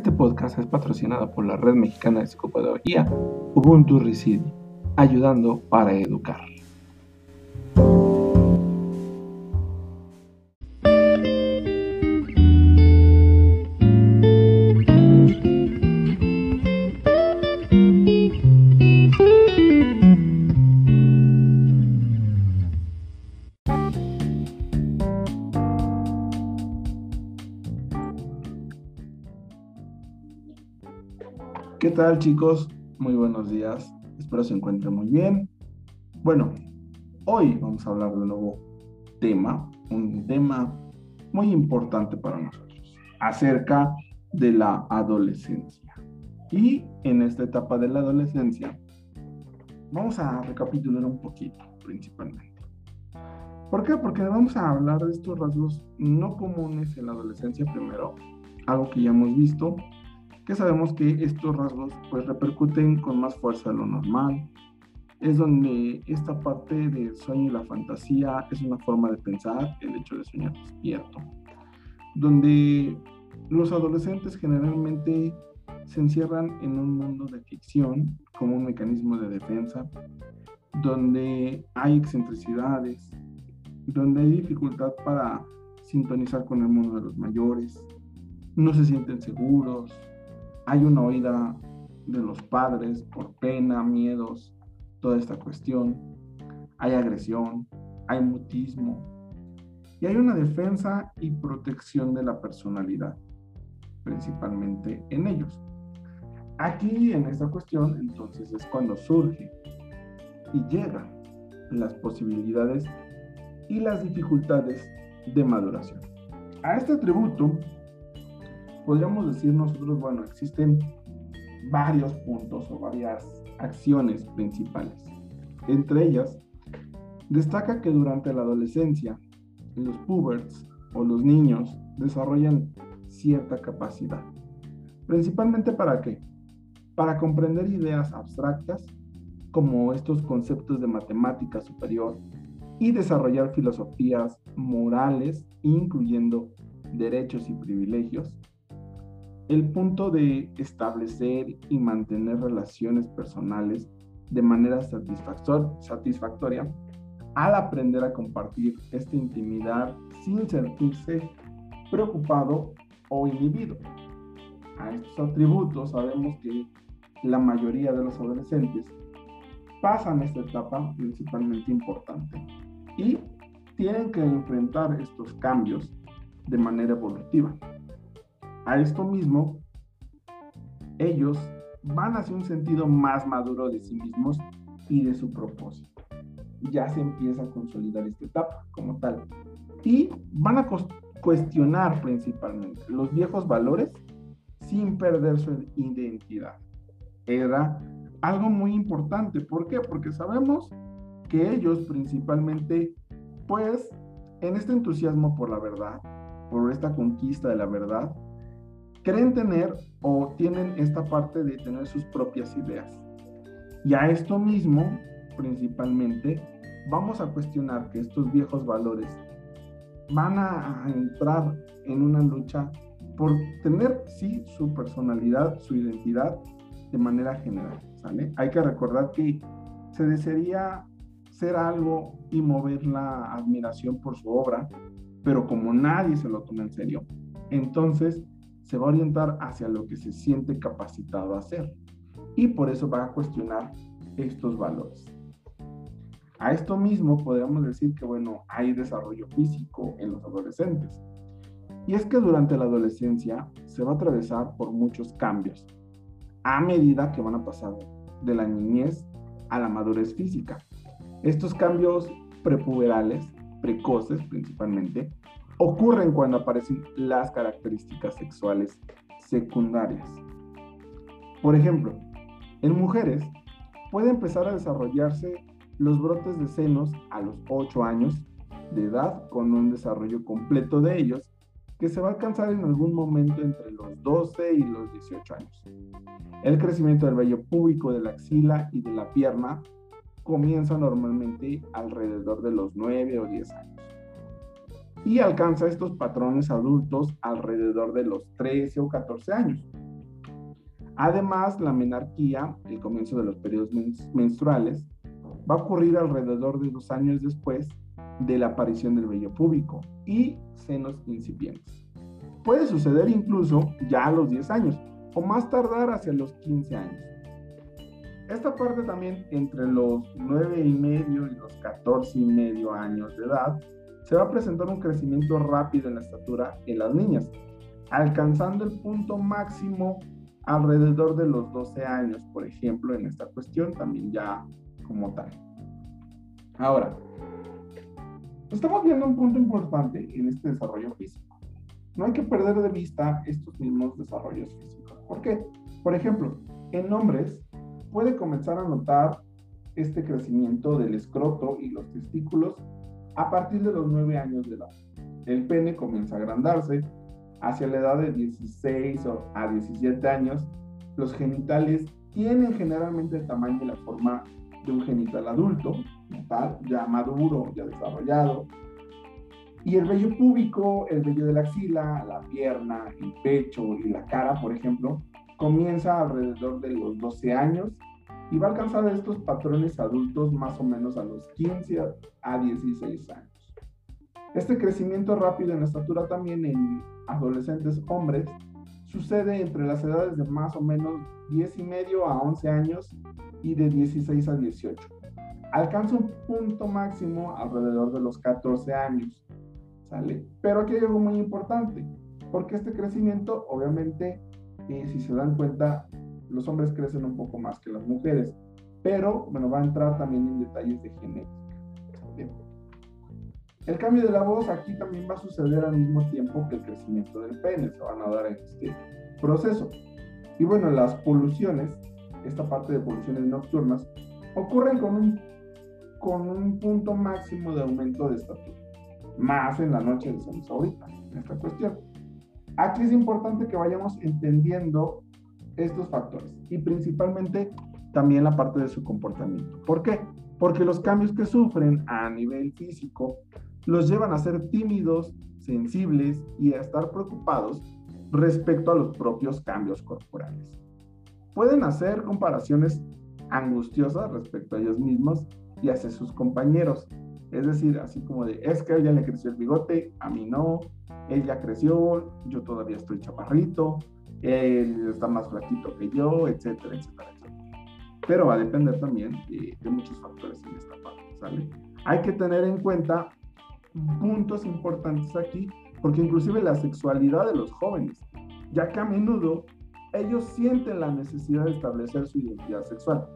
Este podcast es patrocinado por la Red Mexicana de Psicopedagogía Ubuntu Reside, ayudando para educar. Tal chicos? Muy buenos días. Espero se encuentren muy bien. Bueno, hoy vamos a hablar de un nuevo tema, un tema muy importante para nosotros, acerca de la adolescencia. Y en esta etapa de la adolescencia, vamos a recapitular un poquito, principalmente. ¿Por qué? Porque vamos a hablar de estos rasgos no comunes en la adolescencia primero, algo que ya hemos visto, que sabemos que estos rasgos pues repercuten con más fuerza de lo normal. Es donde esta parte del sueño y la fantasía es una forma de pensar, el hecho de soñar despierto. Donde los adolescentes generalmente se encierran en un mundo de ficción como un mecanismo de defensa, donde hay excentricidades, donde hay dificultad para sintonizar con el mundo de los mayores, no se sienten seguros, hay una oída de los padres por pena, miedos, toda esta cuestión. Hay agresión, hay mutismo y hay una defensa y protección de la personalidad, principalmente en ellos. Aquí en esta cuestión entonces es cuando surge y llegan las posibilidades y las dificultades de maduración. A este atributo podríamos decir nosotros, bueno, existen varios puntos o varias acciones principales. Entre ellas, destaca que durante la adolescencia, los puberts o los niños desarrollan cierta capacidad. Principalmente para qué? Para comprender ideas abstractas como estos conceptos de matemática superior y desarrollar filosofías morales, incluyendo derechos y privilegios, el punto de establecer y mantener relaciones personales de manera satisfactoria al aprender a compartir esta intimidad sin sentirse preocupado o inhibido. A estos atributos sabemos que la mayoría de los adolescentes pasan esta etapa principalmente importante y tienen que enfrentar estos cambios de manera evolutiva. A esto mismo, ellos van hacia un sentido más maduro de sí mismos y de su propósito. Ya se empieza a consolidar esta etapa como tal. Y van a cuestionar principalmente los viejos valores sin perder su identidad. Era algo muy importante. ¿Por qué? Porque sabemos que ellos principalmente, pues, en este entusiasmo por la verdad, por esta conquista de la verdad, creen tener o tienen esta parte de tener sus propias ideas. Y a esto mismo, principalmente, vamos a cuestionar que estos viejos valores van a, entrar en una lucha por tener, sí, su personalidad, su identidad de manera general, ¿sale? Hay que recordar que se desearía ser algo y mover la admiración por su obra, pero como nadie se lo toma en serio, entonces se va a orientar hacia lo que se siente capacitado a hacer y por eso va a cuestionar estos valores. A esto mismo podríamos decir que, bueno, hay desarrollo físico en los adolescentes. Y es que durante la adolescencia se va a atravesar por muchos cambios a medida que van a pasar de la niñez a la madurez física. Estos cambios prepuberales, precoces principalmente, ocurren cuando aparecen las características sexuales secundarias. Por ejemplo, en mujeres puede empezar a desarrollarse los brotes de senos a los 8 años de edad con un desarrollo completo de ellos que se va a alcanzar en algún momento entre los 12 y los 18 años. El crecimiento del vello púbico de la axila y de la pierna comienza normalmente alrededor de los 9 o 10 años y alcanza estos patrones adultos alrededor de los 13 o 14 años. Además, la menarquía, el comienzo de los periodos menstruales, va a ocurrir alrededor de dos años después de la aparición del vello púbico y senos incipientes. Puede suceder incluso ya a los 10 años o más tardar hacia los 15 años. Esta parte también entre los 9 y medio y los 14 y medio años de edad se va a presentar un crecimiento rápido en la estatura en las niñas, alcanzando el punto máximo alrededor de los 12 años, por ejemplo, en esta cuestión también ya como tal. Ahora, estamos viendo un punto importante en este desarrollo físico. No hay que perder de vista estos mismos desarrollos físicos. ¿Por qué? Por ejemplo, en hombres puede comenzar a notar este crecimiento del escroto y los testículos a partir de los 9 años de edad. El pene comienza a agrandarse, hacia la edad de 16 a 17 años, los genitales tienen generalmente el tamaño y la forma de un genital adulto, ya maduro, ya desarrollado. Y el vello púbico, el vello de la axila, la pierna, el pecho y la cara, por ejemplo, comienza alrededor de los 12 años y va a alcanzar estos patrones adultos más o menos a los 15 a 16 años. Este crecimiento rápido en estatura también en adolescentes hombres sucede entre las edades de más o menos 10 y medio a 11 años y de 16 a 18. Alcanza un punto máximo alrededor de los 14 años. ¿Sale? Pero aquí hay algo muy importante, porque este crecimiento, obviamente, eh, si se dan cuenta, los hombres crecen un poco más que las mujeres, pero bueno, va a entrar también en detalles de genética. El cambio de la voz aquí también va a suceder al mismo tiempo que el crecimiento del pene, se van a dar en este proceso. Y bueno, las poluciones, esta parte de poluciones nocturnas, ocurren con un, con un punto máximo de aumento de estatura, más en la noche de San ahorita, en esta cuestión. Aquí es importante que vayamos entendiendo estos factores y principalmente también la parte de su comportamiento. ¿Por qué? Porque los cambios que sufren a nivel físico los llevan a ser tímidos, sensibles y a estar preocupados respecto a los propios cambios corporales. Pueden hacer comparaciones angustiosas respecto a ellos mismos y hacia sus compañeros. Es decir, así como de, es que a ella le creció el bigote, a mí no, ella creció, yo todavía estoy chaparrito, él está más flaquito que yo, etcétera, etcétera, etcétera. Pero va a depender también de, de muchos factores en esta parte, ¿sale? Hay que tener en cuenta puntos importantes aquí, porque inclusive la sexualidad de los jóvenes, ya que a menudo ellos sienten la necesidad de establecer su identidad sexual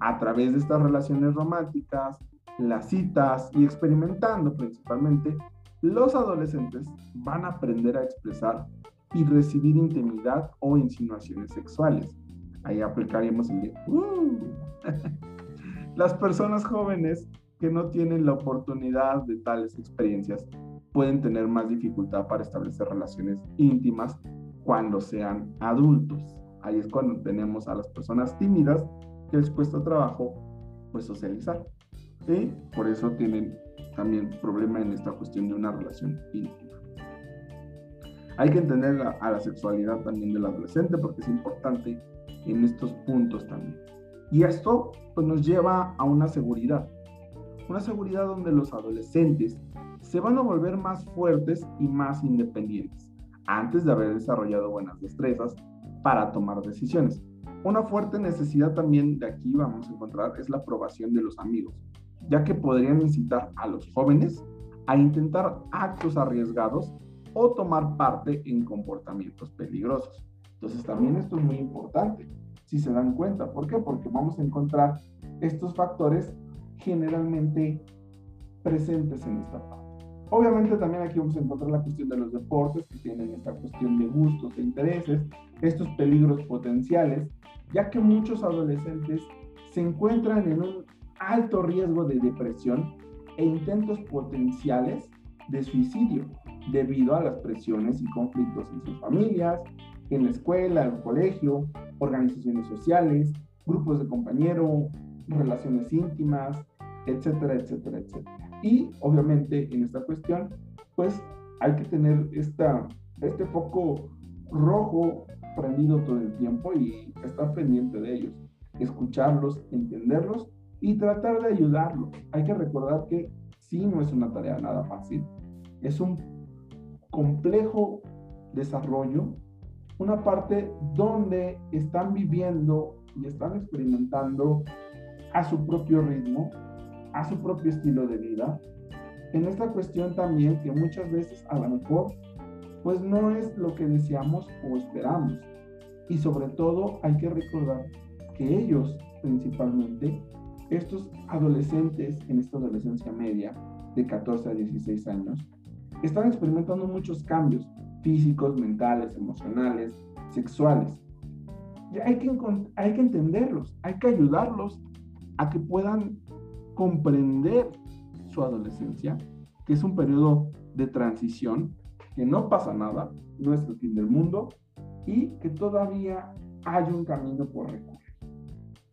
a través de estas relaciones románticas, las citas y experimentando principalmente, los adolescentes van a aprender a expresar y recibir intimidad o insinuaciones sexuales. Ahí aplicaríamos el uh". Las personas jóvenes que no tienen la oportunidad de tales experiencias pueden tener más dificultad para establecer relaciones íntimas cuando sean adultos. Ahí es cuando tenemos a las personas tímidas que les cuesta trabajo pues socializar. Y por eso tienen también problema en esta cuestión de una relación íntima. Hay que entender a, la sexualidad también del adolescente porque es importante en estos puntos también. Y esto pues, nos lleva a una seguridad una seguridad donde los adolescentes se van a volver más fuertes y más independientes, antes de haber desarrollado buenas destrezas para tomar decisiones. Una fuerte necesidad también de aquí vamos a encontrar es la aprobación de los amigos, ya que podrían incitar a los jóvenes a intentar actos arriesgados o tomar parte en comportamientos peligrosos. Entonces también esto es muy importante, si se dan cuenta. ¿Por qué? Porque vamos a encontrar estos factores generalmente presentes en esta parte. Obviamente también aquí vamos a encontrar la cuestión de los deportes que tienen esta cuestión de gustos e intereses, estos peligros potenciales, ya que muchos adolescentes se encuentran en un alto riesgo de depresión e intentos potenciales de suicidio debido a las presiones y conflictos en sus familias, en la escuela, en el colegio, organizaciones sociales, grupos de compañeros, relaciones íntimas, etcétera, etcétera, etcétera. Y obviamente en esta cuestión, pues hay que tener esta, este foco rojo aprendido todo el tiempo y estar pendiente de ellos, escucharlos, entenderlos y tratar de ayudarlos. Hay que recordar que sí no es una tarea nada fácil, es un complejo desarrollo, una parte donde están viviendo y están experimentando a su propio ritmo, a su propio estilo de vida. En esta cuestión también que muchas veces a lo mejor pues no es lo que deseamos o esperamos. Y sobre todo hay que recordar que ellos principalmente, estos adolescentes en esta adolescencia media de 14 a 16 años, están experimentando muchos cambios físicos, mentales, emocionales, sexuales. Y hay que, hay que entenderlos, hay que ayudarlos a que puedan comprender su adolescencia, que es un periodo de transición, que no pasa nada, no es el fin del mundo y que todavía hay un camino por recorrer,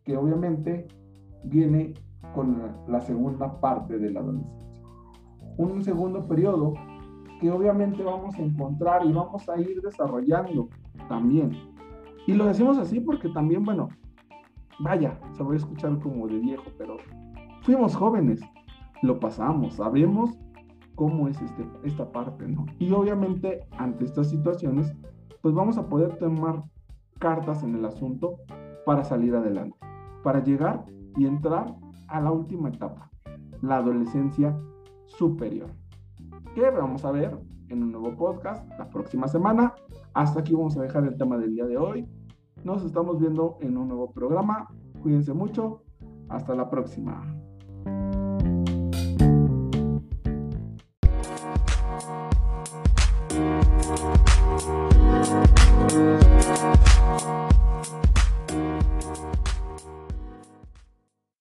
que obviamente viene con la segunda parte de la adolescencia. Un segundo periodo que obviamente vamos a encontrar y vamos a ir desarrollando también. Y lo decimos así porque también, bueno, vaya, se voy a escuchar como de viejo, pero fuimos jóvenes, lo pasamos, sabemos cómo es este, esta parte, ¿no? Y obviamente ante estas situaciones, pues vamos a poder tomar cartas en el asunto para salir adelante, para llegar y entrar a la última etapa, la adolescencia superior. Que vamos a ver en un nuevo podcast la próxima semana. Hasta aquí vamos a dejar el tema del día de hoy. Nos estamos viendo en un nuevo programa. Cuídense mucho. Hasta la próxima.